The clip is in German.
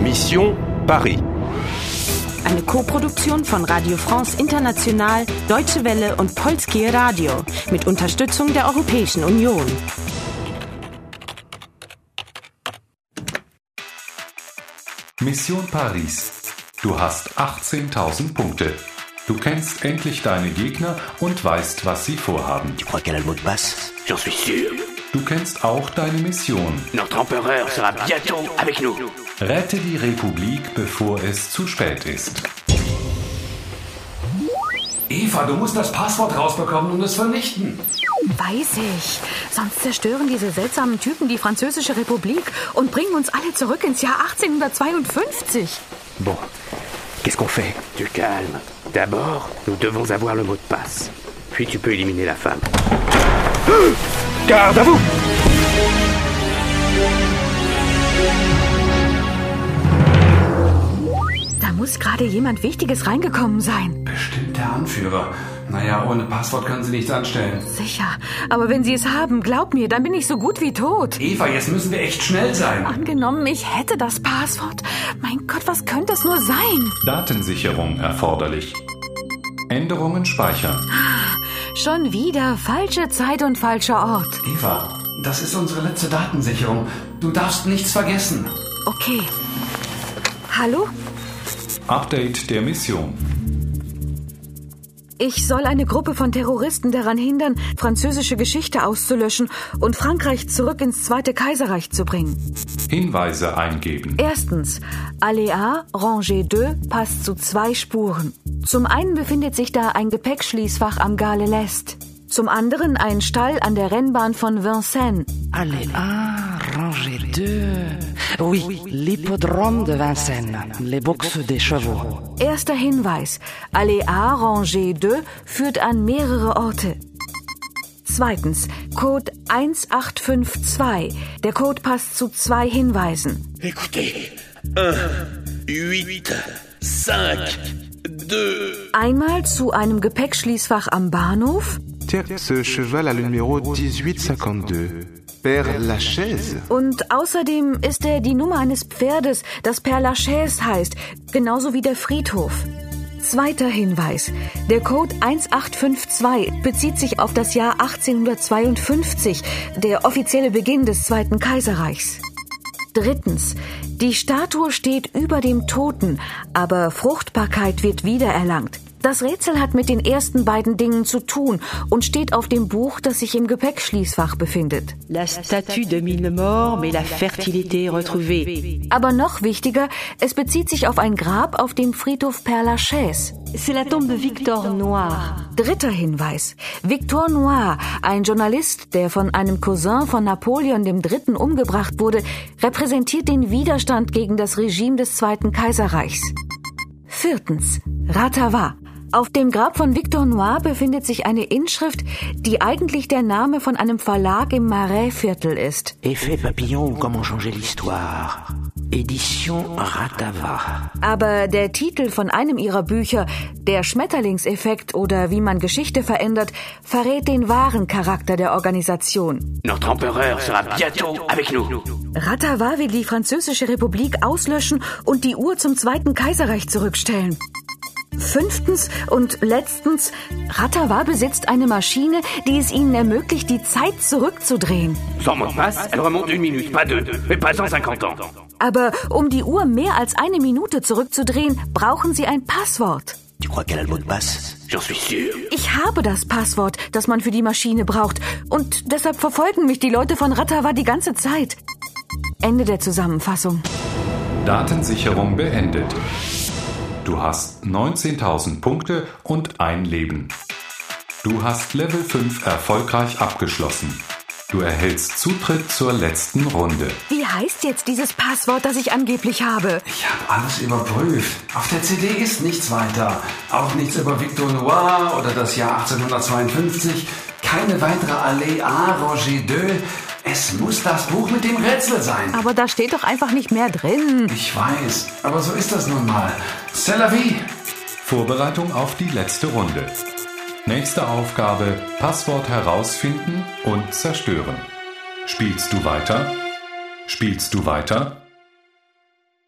Mission Paris. Eine Koproduktion von Radio France International, Deutsche Welle und Polskie Radio mit Unterstützung der Europäischen Union. Mission Paris. Du hast 18.000 Punkte. Du kennst endlich deine Gegner und weißt, was sie vorhaben. Tu crois qu'elle a le mot de passe J'en suis sûr. Du kennst auch deine Mission. Notre empereur sera bientôt avec nous. Rette die Republik, bevor es zu spät ist. Eva, du musst das Passwort rausbekommen und es vernichten. Weiß ich. Sonst zerstören diese seltsamen Typen die Französische Republik und bringen uns alle zurück ins Jahr 1852. Bon, qu'est-ce qu'on fait Tu calmes. D'abord, nous devons avoir le mot de passe. Puis tu peux éliminer la femme. Garde à vous Da muss gerade jemand Wichtiges reingekommen sein. Bestimmt der Anführer. Naja, ohne Passwort können sie nichts anstellen. Sicher. Aber wenn sie es haben, glaub mir, dann bin ich so gut wie tot. Eva, jetzt müssen wir echt schnell sein. Angenommen, ich hätte das Passwort. Mein Gott, was könnte es nur sein? Datensicherung erforderlich. Änderungen speichern. Schon wieder falsche Zeit und falscher Ort. Eva, das ist unsere letzte Datensicherung. Du darfst nichts vergessen. Okay. Hallo? Update der Mission. Ich soll eine Gruppe von Terroristen daran hindern, französische Geschichte auszulöschen und Frankreich zurück ins Zweite Kaiserreich zu bringen. Hinweise eingeben. Erstens, Alea Rangée 2 passt zu zwei Spuren. Zum einen befindet sich da ein Gepäckschließfach am Gale l'Est. Zum anderen ein Stall an der Rennbahn von Vincennes. Allez, ah, rangée 2. Oui, l'hippodrome de Vincennes, les boxes des chevaux. Erster Hinweis. Alea Rangée 2 führt an mehrere Orte. Zweitens, Code 1852. Der Code passt zu zwei Hinweisen. Écoutez. 1, 8, 5, 2. Einmal zu einem Gepäckschließfach am Bahnhof Tiens, ce cheval a le numéro 1852. Père Lachaise und außerdem ist er die Nummer eines Pferdes, das Père Lachaise heißt, genauso wie der Friedhof. Zweiter Hinweis. Der Code 1852 bezieht sich auf das Jahr 1852, der offizielle Beginn des Zweiten Kaiserreichs. Drittens. Die Statue steht über dem Toten, aber Fruchtbarkeit wird wiedererlangt. Das Rätsel hat mit den ersten beiden Dingen zu tun und steht auf dem Buch, das sich im Gepäckschließfach befindet. La statue de mille morts, mais la fertilité retrouvée. Aber noch wichtiger, es bezieht sich auf ein Grab auf dem Friedhof Père Lachaise. C'est la tombe de Victor Noir. Dritter Hinweis. Victor Noir, ein Journalist, der von einem Cousin von Napoleon III. umgebracht wurde, repräsentiert den Widerstand gegen das Regime des Zweiten Kaiserreichs. Viertens. Ratava. Auf dem Grab von Victor Noir befindet sich eine Inschrift, die eigentlich der Name von einem Verlag im Marais-Viertel ist. Effet papillon comment changer l'histoire Édition Ratava. Aber der Titel von einem ihrer Bücher, Der Schmetterlingseffekt oder wie man Geschichte verändert, verrät den wahren Charakter der Organisation. Notre empereur sera bientôt avec nous. Ratava will die Französische Republik auslöschen und die Uhr zum Zweiten Kaiserreich zurückstellen. Fünftens und letztens, Ratava besitzt eine Maschine, die es ihnen ermöglicht, die Zeit zurückzudrehen. Sans mot de passe, elle remonte une minute, pas deux, mais pas 150 ans. Aber um die Uhr mehr als eine Minute zurückzudrehen, brauchen sie ein Passwort. Tu crois qu'elle a le mot de passe J'en suis sûr. Ich habe das Passwort, das man für die Maschine braucht. Und deshalb verfolgen mich die Leute von Ratava die ganze Zeit. Ende der Zusammenfassung. Datensicherung beendet. Du hast 19.000 Punkte und ein Leben. Du hast Level 5 erfolgreich abgeschlossen. Du erhältst Zutritt zur letzten Runde. Wie heißt jetzt dieses Passwort, das ich angeblich habe? Ich habe alles überprüft. Auf der CD ist nichts weiter. Auch nichts über Victor Noir oder das Jahr 1852. Keine weitere Allee A, Roger II. Es muss das Buch mit dem Rätsel sein. Aber da steht doch einfach nicht mehr drin. Ich weiß, aber so ist das nun mal. C'est la vie. Vorbereitung auf die letzte Runde. Nächste Aufgabe: Passwort herausfinden und zerstören. Spielst du weiter? Spielst du weiter?